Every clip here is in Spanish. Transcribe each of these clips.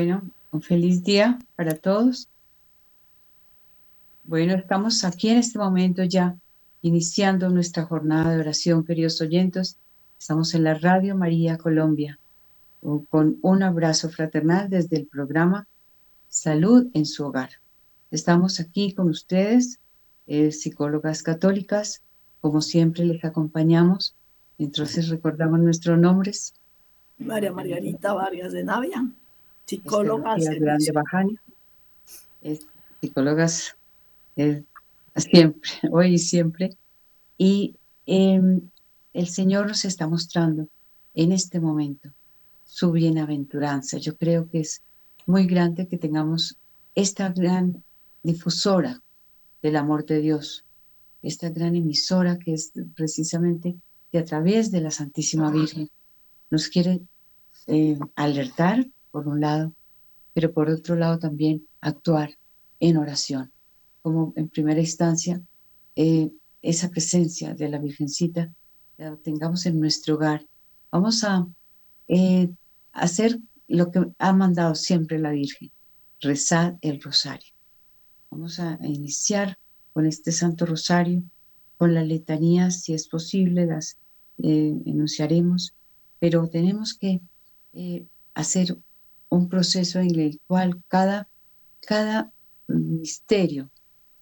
Bueno, un feliz día para todos. Bueno, estamos aquí en este momento ya iniciando nuestra jornada de oración, queridos oyentes. Estamos en la Radio María Colombia con un abrazo fraternal desde el programa Salud en su hogar. Estamos aquí con ustedes, eh, psicólogas católicas. Como siempre les acompañamos. Entonces recordamos nuestros nombres. María Margarita Vargas de Navia, psicóloga. Grande Bajani, psicólogas eh, siempre, hoy y siempre. Y em, el Señor nos está mostrando en este momento su bienaventuranza. Yo creo que es muy grande que tengamos esta gran difusora del amor de Dios, esta gran emisora que es precisamente que a través de la Santísima Virgen nos quiere eh, alertar, por un lado, pero por otro lado también actuar en oración, como en primera instancia eh, esa presencia de la Virgencita la tengamos en nuestro hogar. Vamos a eh, hacer lo que ha mandado siempre la Virgen, rezar el rosario. Vamos a iniciar con este Santo Rosario, con la letanía, si es posible, las eh, enunciaremos, pero tenemos que eh, hacer un proceso en el cual cada, cada misterio,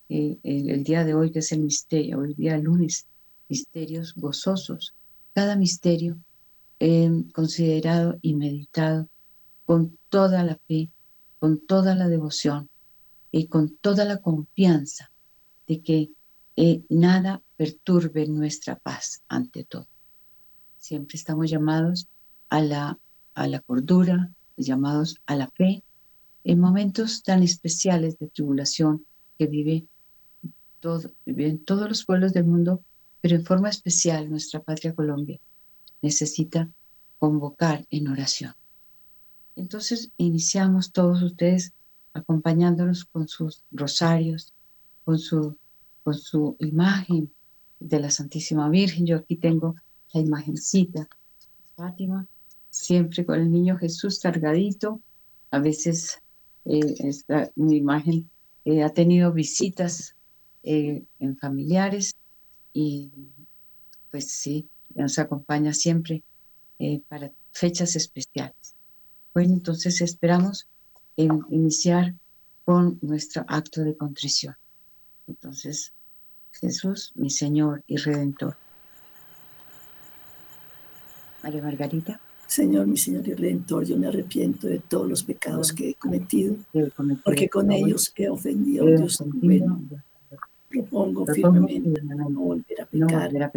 eh, el, día de hoy que es el misterio, el día lunes, misterios gozosos, cada misterio considerado y meditado con toda la fe, con toda la devoción y con toda la confianza de que nada perturbe nuestra paz ante todo. Siempre estamos llamados a la, a la cordura, llamados a la fe, en momentos tan especiales de tribulación que vive todo, viven todos los pueblos del mundo, pero en forma especial nuestra patria Colombia necesita convocar en oración. Entonces iniciamos todos ustedes acompañándonos con sus rosarios, con su, con su imagen de la Santísima Virgen. Yo aquí tengo la imagencita. Fátima, siempre con el niño Jesús cargadito. A veces eh, esta, mi imagen eh, ha tenido visitas eh, en familiares y pues sí, nos acompaña siempre para fechas especiales. Bueno, entonces esperamos iniciar con nuestro acto de contrición. Entonces, Jesús, mi Señor y Redentor. María Margarita. Señor, mi Señor y Redentor, yo me arrepiento de todos los pecados que he cometido, porque con ellos he ofendido a Dios bueno. Propongo firmemente no volver a pecar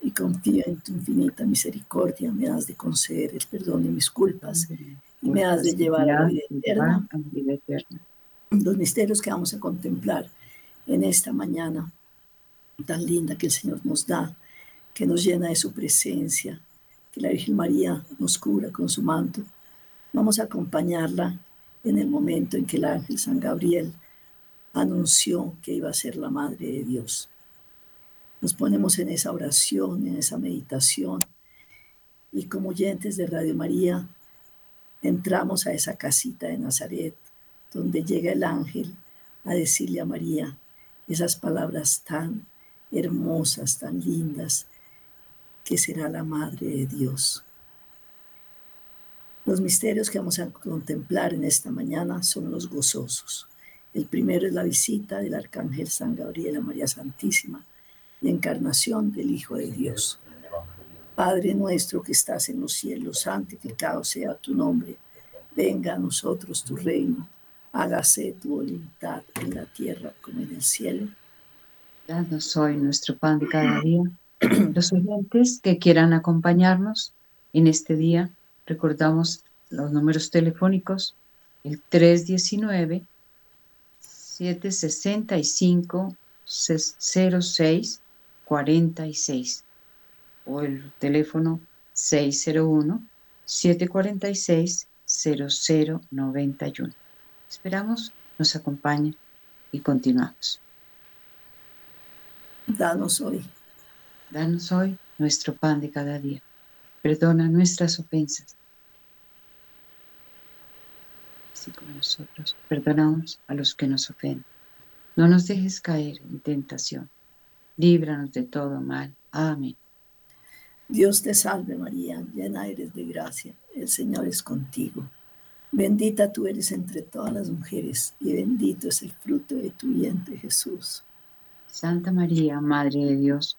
y confío en tu infinita misericordia. Me has de conceder el perdón de mis culpas y me has de llevar a la vida eterna. Los misterios que vamos a contemplar en esta mañana tan linda que el Señor nos da, que nos llena de su presencia, que la Virgen María nos cura con su manto. Vamos a acompañarla en el momento en que el ángel San Gabriel anunció que iba a ser la Madre de Dios. Nos ponemos en esa oración, en esa meditación, y como oyentes de Radio María, entramos a esa casita de Nazaret, donde llega el ángel a decirle a María esas palabras tan hermosas, tan lindas, que será la Madre de Dios. Los misterios que vamos a contemplar en esta mañana son los gozosos. El primero es la visita del Arcángel San Gabriel a María Santísima, la encarnación del Hijo de Dios. Padre nuestro que estás en los cielos, santificado sea tu nombre. Venga a nosotros tu reino. Hágase tu voluntad en la tierra como en el cielo. Danos hoy nuestro pan de cada día los oyentes que quieran acompañarnos en este día, recordamos los números telefónicos, el 319 765 06 46 o el teléfono 601 746 0091. Esperamos nos acompañe y continuamos. Danos hoy Danos hoy nuestro pan de cada día. Perdona nuestras ofensas. así como nosotros perdonamos a los que nos ofenden. No nos dejes caer en tentación. Líbranos de todo mal. Amén. Dios te salve María, llena eres de gracia, el Señor es contigo. Bendita tú eres entre todas las mujeres y bendito es el fruto de tu vientre Jesús. Santa María, Madre de Dios,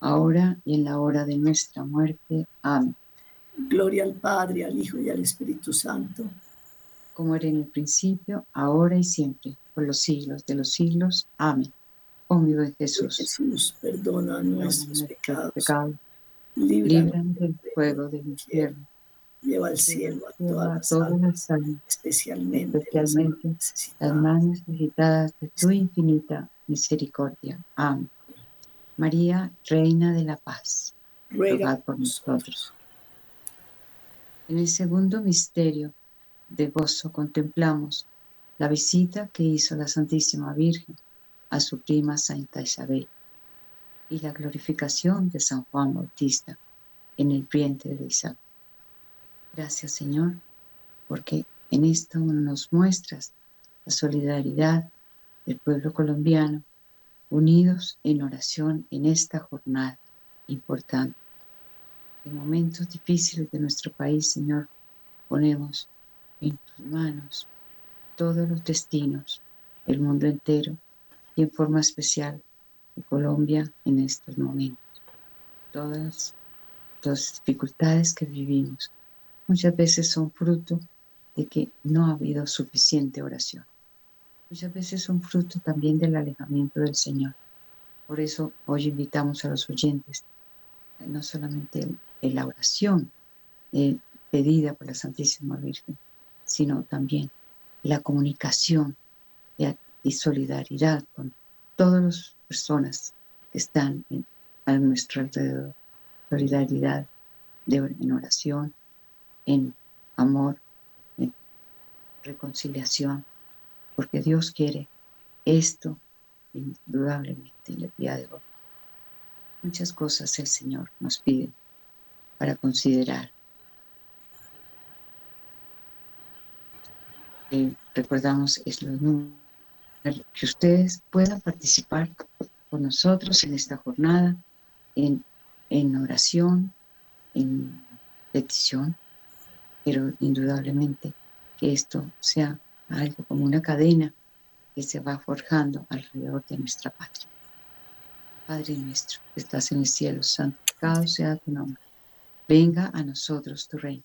ahora y en la hora de nuestra muerte. Amén. Gloria al Padre, al Hijo y al Espíritu Santo. Como era en el principio, ahora y siempre, por los siglos de los siglos. Amén. Oh mi buen Jesús. Jesús, perdona nuestros, pecados. pecados. Líbranos del fuego del infierno lleva al cielo a todas, las almas, especialmente, especialmente las más necesitadas de tu infinita misericordia. Amén. María, Reina de la Paz, ruega por nosotros. En el segundo misterio de gozo contemplamos la visita que hizo la Santísima Virgen a su prima Santa Isabel y la glorificación de San Juan Bautista en el vientre de Isabel. Gracias Señor, porque en esto nos muestras la solidaridad del pueblo colombiano, unidos en oración en esta jornada importante. En momentos difíciles de nuestro país, Señor, ponemos en tus manos todos los destinos, el mundo entero y en forma especial de Colombia en estos momentos. Todas las dificultades que vivimos, muchas veces son fruto de que no ha habido suficiente oración. Muchas veces son fruto también del alejamiento del Señor. Por eso hoy invitamos a los oyentes eh, no solamente en la oración eh, pedida por la Santísima Virgen, sino también la comunicación y, solidaridad con todas las personas que están a nuestro alrededor. Solidaridad en oración, en amor, en reconciliación, porque Dios quiere esto indudablemente en el día de hoy. Muchas cosas el Señor nos pide para considerar. Eh, recordamos es que ustedes puedan participar con nosotros en esta jornada, en, en oración, en petición, pero indudablemente que esto sea algo como una cadena que se va forjando alrededor de nuestra patria. Padre nuestro, que estás en el cielo, santificado sea tu nombre. Venga a nosotros tu reino.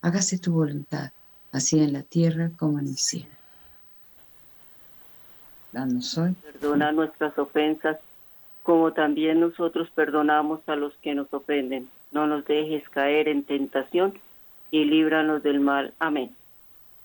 Hágase tu voluntad, así en la tierra como en el cielo. Danos hoy. Perdona nuestras ofensas, como también nosotros perdonamos a los que nos ofenden. No nos dejes caer en tentación y líbranos del mal. Amén.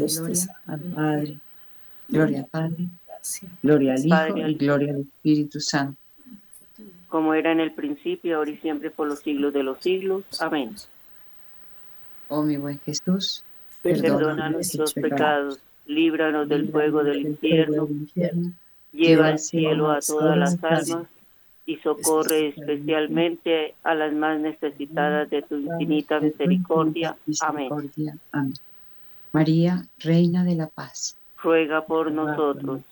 Gloria al Padre, gloria al Padre, gloria al Hijo y gloria al Espíritu Santo. Como era en el principio, ahora y siempre, por los siglos de los siglos. Amén. Oh mi buen Jesús, perdona, nuestros pecados, líbranos del fuego del infierno, lleva al cielo a todas las almas y socorre especialmente a las más necesitadas de tu infinita misericordia. Amén. María, Reina de la Paz, ruega por nosotros.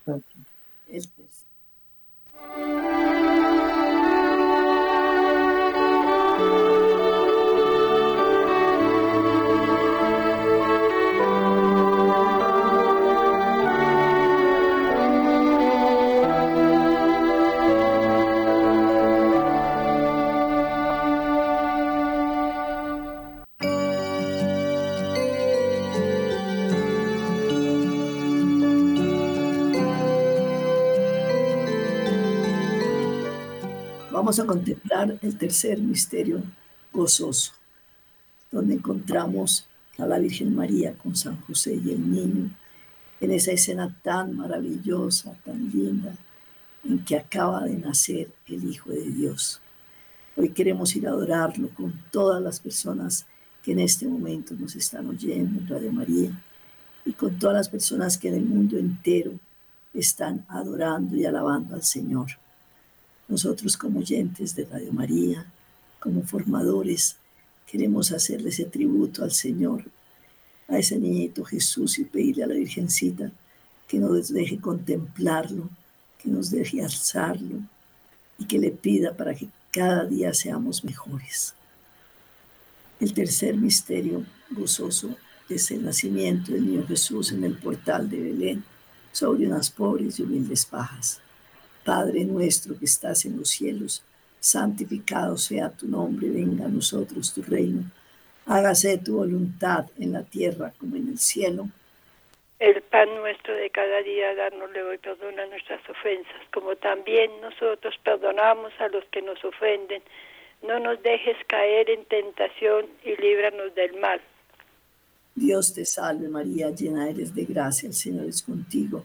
Vamos a contemplar el tercer misterio gozoso, donde encontramos a la Virgen María con San José y el niño en esa escena tan maravillosa, tan linda, en que acaba de nacer el Hijo de Dios. Hoy queremos ir a adorarlo con todas las personas que en este momento nos están oyendo en Radio María y con todas las personas que en el mundo entero están adorando y alabando al Señor. Nosotros como oyentes de Radio María, como formadores, queremos hacerle ese tributo al Señor, a ese niñito Jesús y pedirle a la Virgencita que nos deje contemplarlo, que nos deje alzarlo y que le pida para que cada día seamos mejores. El tercer misterio gozoso es el nacimiento del niño Jesús en el portal de Belén sobre unas pobres y humildes pajas. Padre nuestro que estás en los cielos, santificado sea tu nombre, venga a nosotros tu reino, hágase tu voluntad en la tierra como en el cielo. El pan nuestro de cada día, dárnosle hoy, perdona nuestras ofensas, como también nosotros perdonamos a los que nos ofenden. No nos dejes caer en tentación y líbranos del mal. Dios te salve María, llena eres de gracia, el Señor es contigo.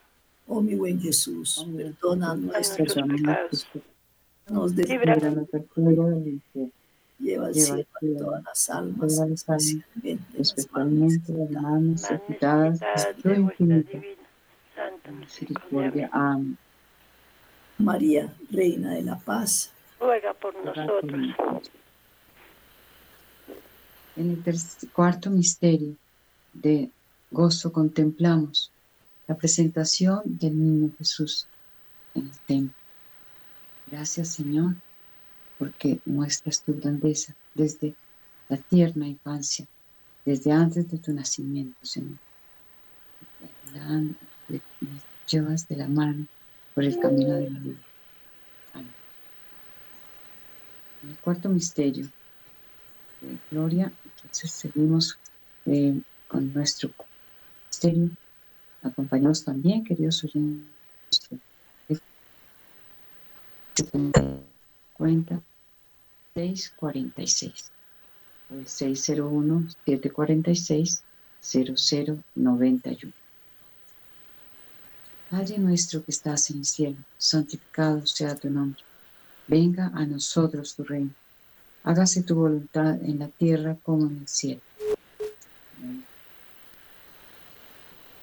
Oh mi buen Jesús, perdona nuestros pecados. Nos líbranos del fuego del Lleva al cielo a todas las almas, especialmente las más necesitadas de infinita misericordia. Amén. María, Reina de la Paz, ruega por nosotros. En el cuarto misterio de gozo contemplamos la presentación del niño Jesús en el templo. Gracias Señor, porque muestras tu grandeza desde la tierna infancia, desde antes de tu nacimiento, Señor. llevas de la mano por el camino de la vida. Amén. El cuarto misterio de gloria, entonces seguimos eh, con nuestro misterio. Acompañados también, queridos oyentes, cuenta 646 601 746 0091 Padre nuestro que estás en el cielo, santificado sea tu nombre. Venga a nosotros tu reino. Hágase tu voluntad en la tierra como en el cielo.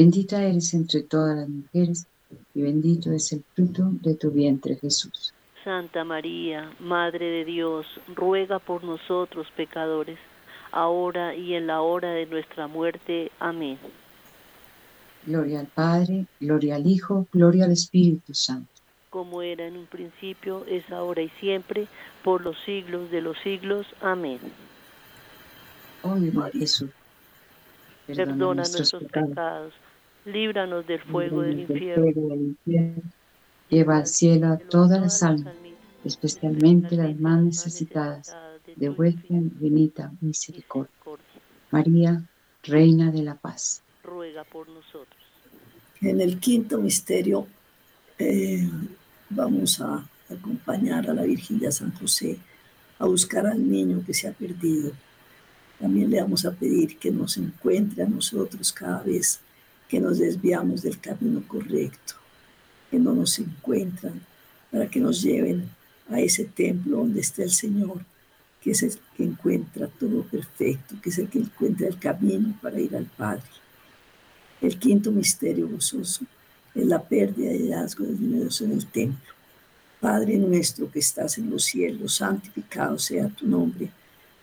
Bendita eres entre todas las mujeres, y bendito es el fruto de tu vientre Jesús. Santa María, Madre de Dios, ruega por nosotros pecadores, ahora y en la hora de nuestra muerte. Amén. Gloria al Padre, gloria al Hijo, gloria al Espíritu Santo. Como era en un principio, es ahora y siempre, por los siglos de los siglos. Amén. Oh Jesús, perdona, nuestros pecados, líbranos del fuego del infierno Lleva al cielo a todas las almas, especialmente las más necesitadas de vuestra infinita misericordia. María, Reina de la Paz. Ruega por nosotros. En el quinto misterio eh, vamos a acompañar a la Virgen de San José a buscar al niño que se ha perdido. También le vamos a pedir que nos encuentre a nosotros cada vez que nos desviamos del camino correcto, que no nos encuentran, para que nos lleven a ese templo donde está el Señor, que es el que encuentra todo perfecto, que es el que encuentra el camino para ir al Padre. El quinto misterio gozoso es la pérdida de hallazgo del Dios en el templo. Padre nuestro que estás en los cielos, santificado sea tu nombre.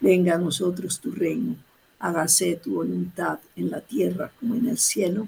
Venga a nosotros tu reino. Hágase tu voluntad en la tierra como en el cielo.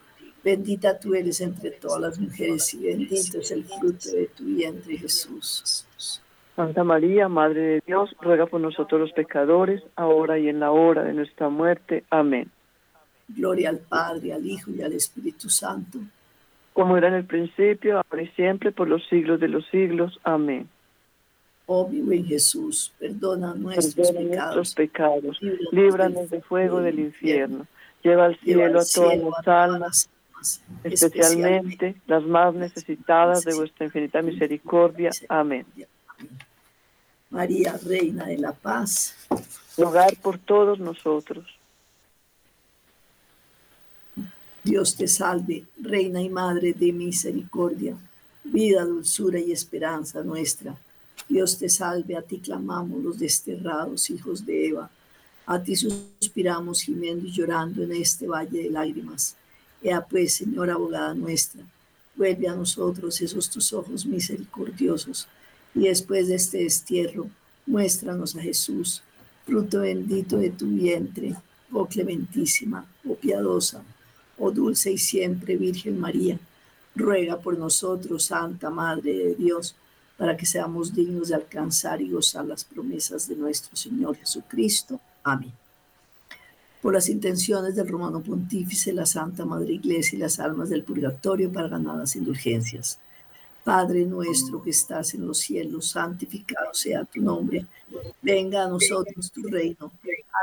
Bendita tú eres entre todas las mujeres y bendito es el fruto de tu vientre Jesús. Santa María, Madre de Dios, ruega por nosotros los pecadores, ahora y en la hora de nuestra muerte. Amén. Gloria al Padre, al Hijo y al Espíritu Santo como era en el principio, ahora y siempre, por los siglos de los siglos. Amén. Oh mi buen Jesús, perdona nuestros pecados, líbranos del fuego del infierno, lleva al cielo a todas las almas, especialmente las más necesitadas de vuestra infinita misericordia. Amén. María, Reina de la Paz, rogar por todos nosotros. Dios te salve, Reina y Madre de misericordia, vida, dulzura y esperanza nuestra. Dios te salve, a ti clamamos los desterrados hijos de Eva. A ti suspiramos gimiendo y llorando en este valle de lágrimas. Ea pues, Señora abogada nuestra, vuelve a nosotros esos tus ojos misericordiosos y después de este destierro, muéstranos a Jesús, fruto bendito de tu vientre, oh clementísima, oh piadosa, oh dulce y siempre Virgen María, ruega por nosotros, Santa Madre de Dios, para que seamos dignos de alcanzar y gozar las promesas de nuestro Señor Jesucristo. Amén. Por las intenciones del Romano Pontífice, la Santa Madre Iglesia y las almas del purgatorio para ganadas indulgencias. Padre nuestro que estás en los cielos, santificado sea tu nombre. Venga a nosotros tu reino.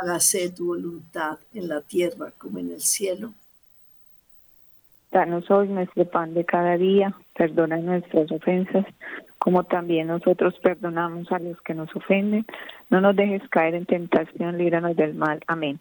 Hágase tu voluntad en la tierra como en el cielo. Danos hoy nuestro pan de cada día, perdona nuestras ofensas, como también nosotros perdonamos a los que nos ofenden. No nos dejes caer en tentación, líbranos del mal. Amén.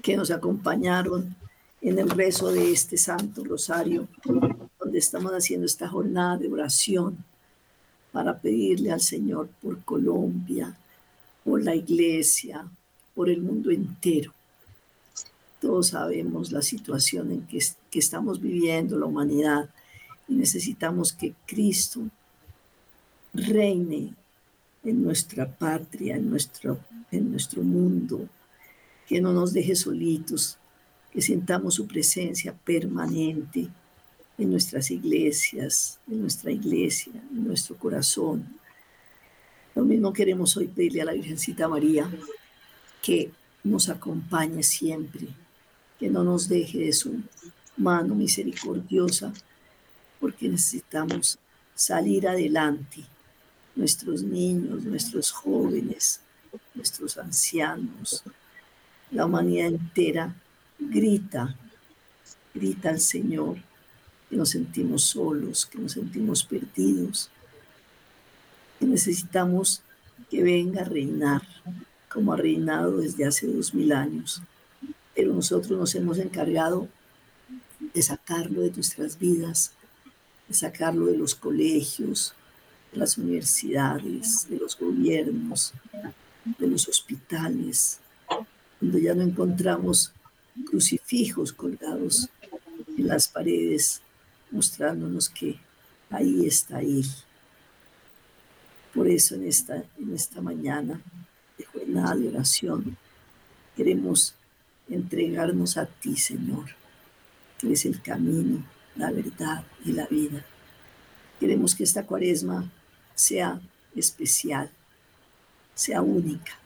que nos acompañaron en el rezo de este Santo Rosario, donde estamos haciendo esta jornada de oración para pedirle al Señor por Colombia, por la iglesia, por el mundo entero. Todos sabemos la situación en que, que estamos viviendo la humanidad y necesitamos que Cristo reine en nuestra patria, en nuestro, en nuestro mundo, que no nos deje solitos, que sintamos su presencia permanente en nuestras iglesias, en nuestra iglesia, en nuestro corazón. Lo mismo queremos hoy pedirle a la Virgencita María que nos acompañe siempre, que no nos deje de su mano misericordiosa, porque necesitamos salir adelante. Nuestros niños, nuestros jóvenes, nuestros ancianos, la humanidad entera grita, grita al Señor, que nos sentimos solos, que nos sentimos perdidos, que necesitamos que venga a reinar como ha reinado desde hace dos mil años. Pero nosotros nos hemos encargado de sacarlo de nuestras vidas, de sacarlo de los colegios, de las universidades, de los gobiernos, de los hospitales, donde ya no encontramos crucifijos colgados en las paredes, mostrándonos que ahí está Él. Por eso en esta, en esta mañana de jornada de oración queremos entregarnos a ti, Señor. Tú eres el camino, la verdad y la vida. Queremos que esta cuaresma sea especial, sea única,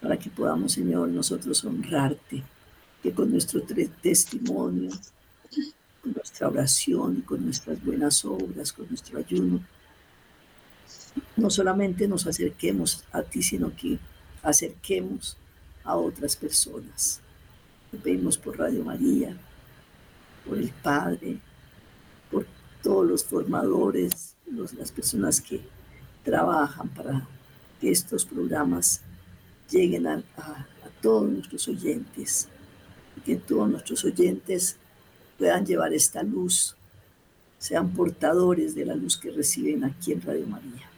para que podamos, Señor, nosotros honrarte, que con nuestro testimonio, con nuestra oración, con nuestras buenas obras, con nuestro ayuno, no solamente nos acerquemos a ti, sino que acerquemos a otras personas. Te pedimos por Radio María, por el Padre, por todos los formadores, las personas que trabajan para que estos programas lleguen a, todos nuestros oyentes, que todos nuestros oyentes puedan llevar esta luz, sean portadores de la luz que reciben aquí en Radio María.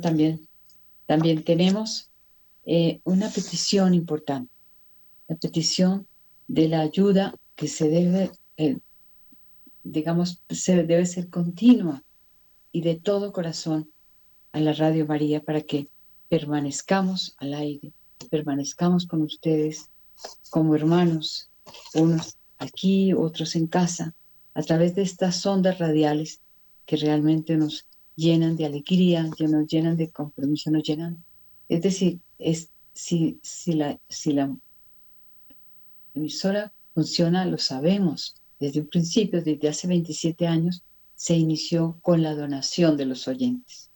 También, también tenemos eh, una petición importante, la petición de la ayuda que se debe, eh, digamos, se debe ser continua y de todo corazón a la Radio María para que permanezcamos al aire, permanezcamos con ustedes como hermanos, unos aquí, otros en casa, a través de estas ondas radiales que realmente nos llenan de alegría, nos llenan de compromiso, nos llenan. Es decir, es, si, si, la, si la emisora funciona, lo sabemos. Desde un principio, desde hace 27 años, se inició con la donación de los oyentes.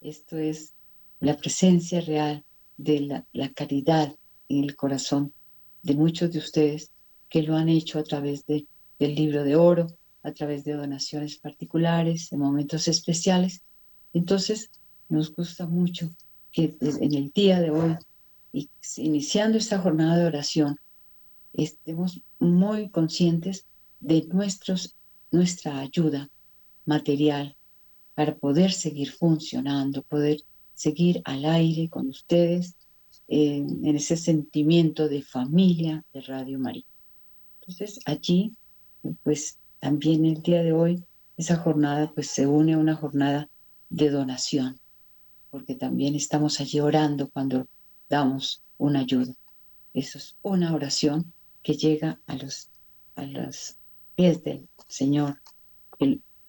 Esto es la presencia real de la, la caridad en el corazón de muchos de ustedes que lo han hecho a través de, del libro de oro, a través de donaciones particulares, de momentos especiales. Entonces, nos gusta mucho que en el día de hoy, iniciando esta jornada de oración, estemos muy conscientes de nuestros, nuestra ayuda material para poder seguir funcionando, poder seguir al aire con ustedes en ese sentimiento de familia de Radio María. Entonces allí, pues también el día de hoy, esa jornada pues se une a una jornada de donación, porque también estamos allí orando cuando damos una ayuda. Eso es una oración que llega a los, a los pies del Señor.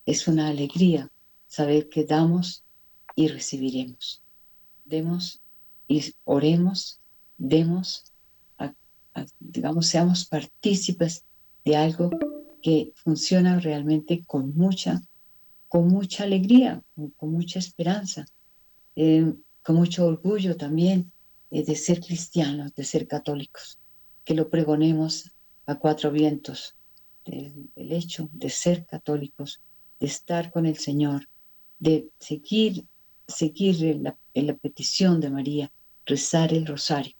es una alegría saber que damos y recibiremos. Demos y oremos, demos digamos, seamos partícipes de algo que funciona realmente con mucha, con mucha alegría, con, mucha esperanza, eh, con mucho orgullo también eh, de ser cristianos, de ser católicos, que lo pregonemos a cuatro vientos, del, hecho de ser católicos, de estar con el Señor, de seguir, seguir en la petición de María, rezar el rosario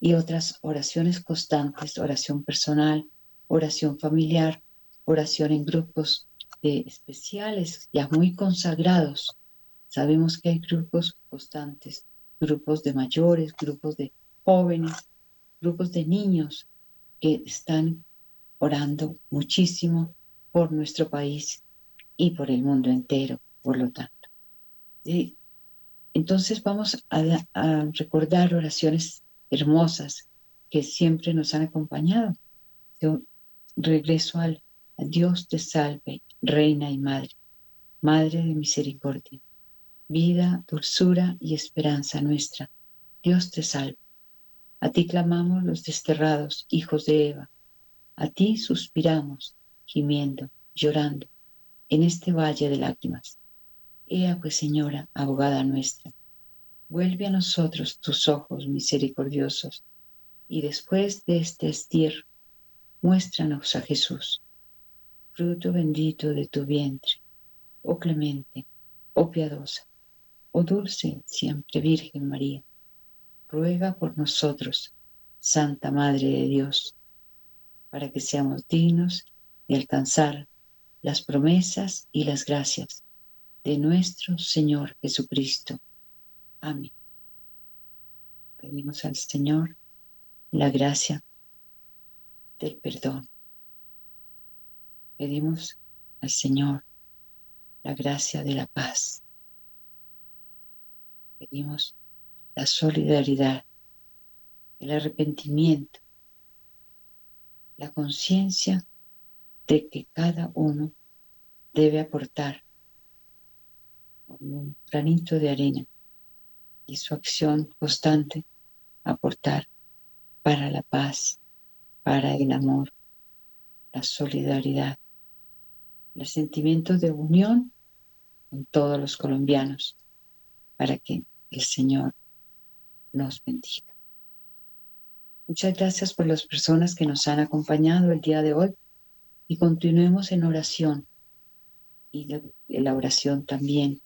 y otras oraciones constantes, oración personal, oración familiar, oración en grupos especiales, ya muy consagrados. Sabemos que hay grupos constantes, grupos de mayores, grupos de jóvenes, grupos de niños que están orando muchísimo por nuestro país y por el mundo entero, por lo tanto. entonces vamos a recordar oraciones hermosas que siempre nos han acompañado. Regreso al Dios te salve, Reina y Madre, Madre de misericordia, vida, dulzura y esperanza nuestra. Dios te salve. A ti clamamos los desterrados, hijos de Eva. A ti suspiramos, gimiendo, llorando, en este valle de lágrimas. Ea pues, Señora, abogada nuestra, Vuelve a nosotros tus ojos misericordiosos y después de este estierro, muéstranos a Jesús, fruto bendito de tu vientre, oh clemente, oh piadosa, oh dulce siempre Virgen María. Ruega por nosotros, Santa Madre de Dios, para que seamos dignos de alcanzar las promesas y las gracias de nuestro Señor Jesucristo Amén. Pedimos al Señor la gracia del perdón. Pedimos al Señor la gracia de la paz. Pedimos la solidaridad, el arrepentimiento, la conciencia de que cada uno debe aportar un granito de arena y su acción constante aportar para la paz, para el amor, la solidaridad, el sentimiento de unión con todos los colombianos, para que el Señor nos bendiga. Muchas gracias por las personas que nos han acompañado el día de hoy y continuemos en oración y la oración también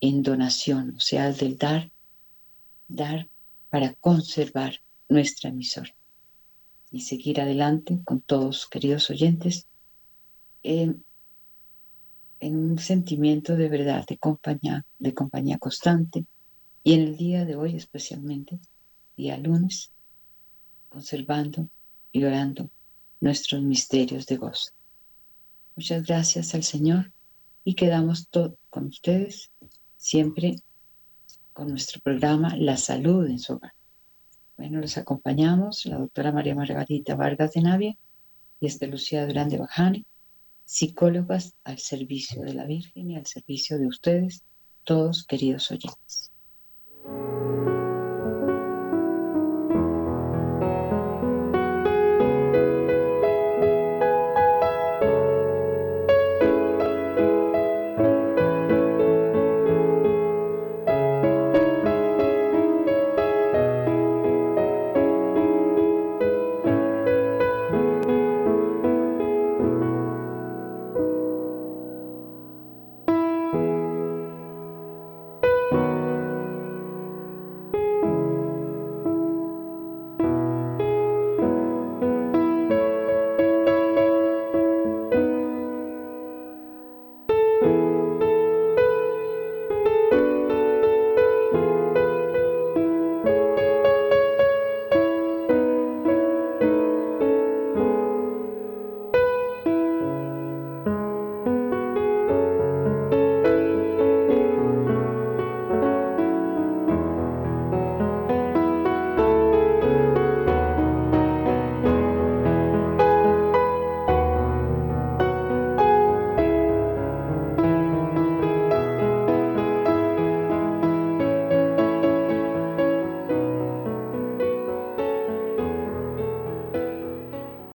en donación, o sea, del dar dar para conservar nuestra emisora y seguir adelante con todos, queridos oyentes, en, un sentimiento de verdad, de compañía, de compañía constante, y en el día de hoy especialmente, día lunes, conservando y orando nuestros misterios de gozo. Muchas gracias al Señor y quedamos con ustedes siempre con nuestro programa La Salud en su hogar. Bueno, les acompañamos la doctora María Margarita Vargas de Navia y este Lucía Durán de Bajani, psicólogas al servicio de la Virgen y al servicio de ustedes, todos queridos oyentes.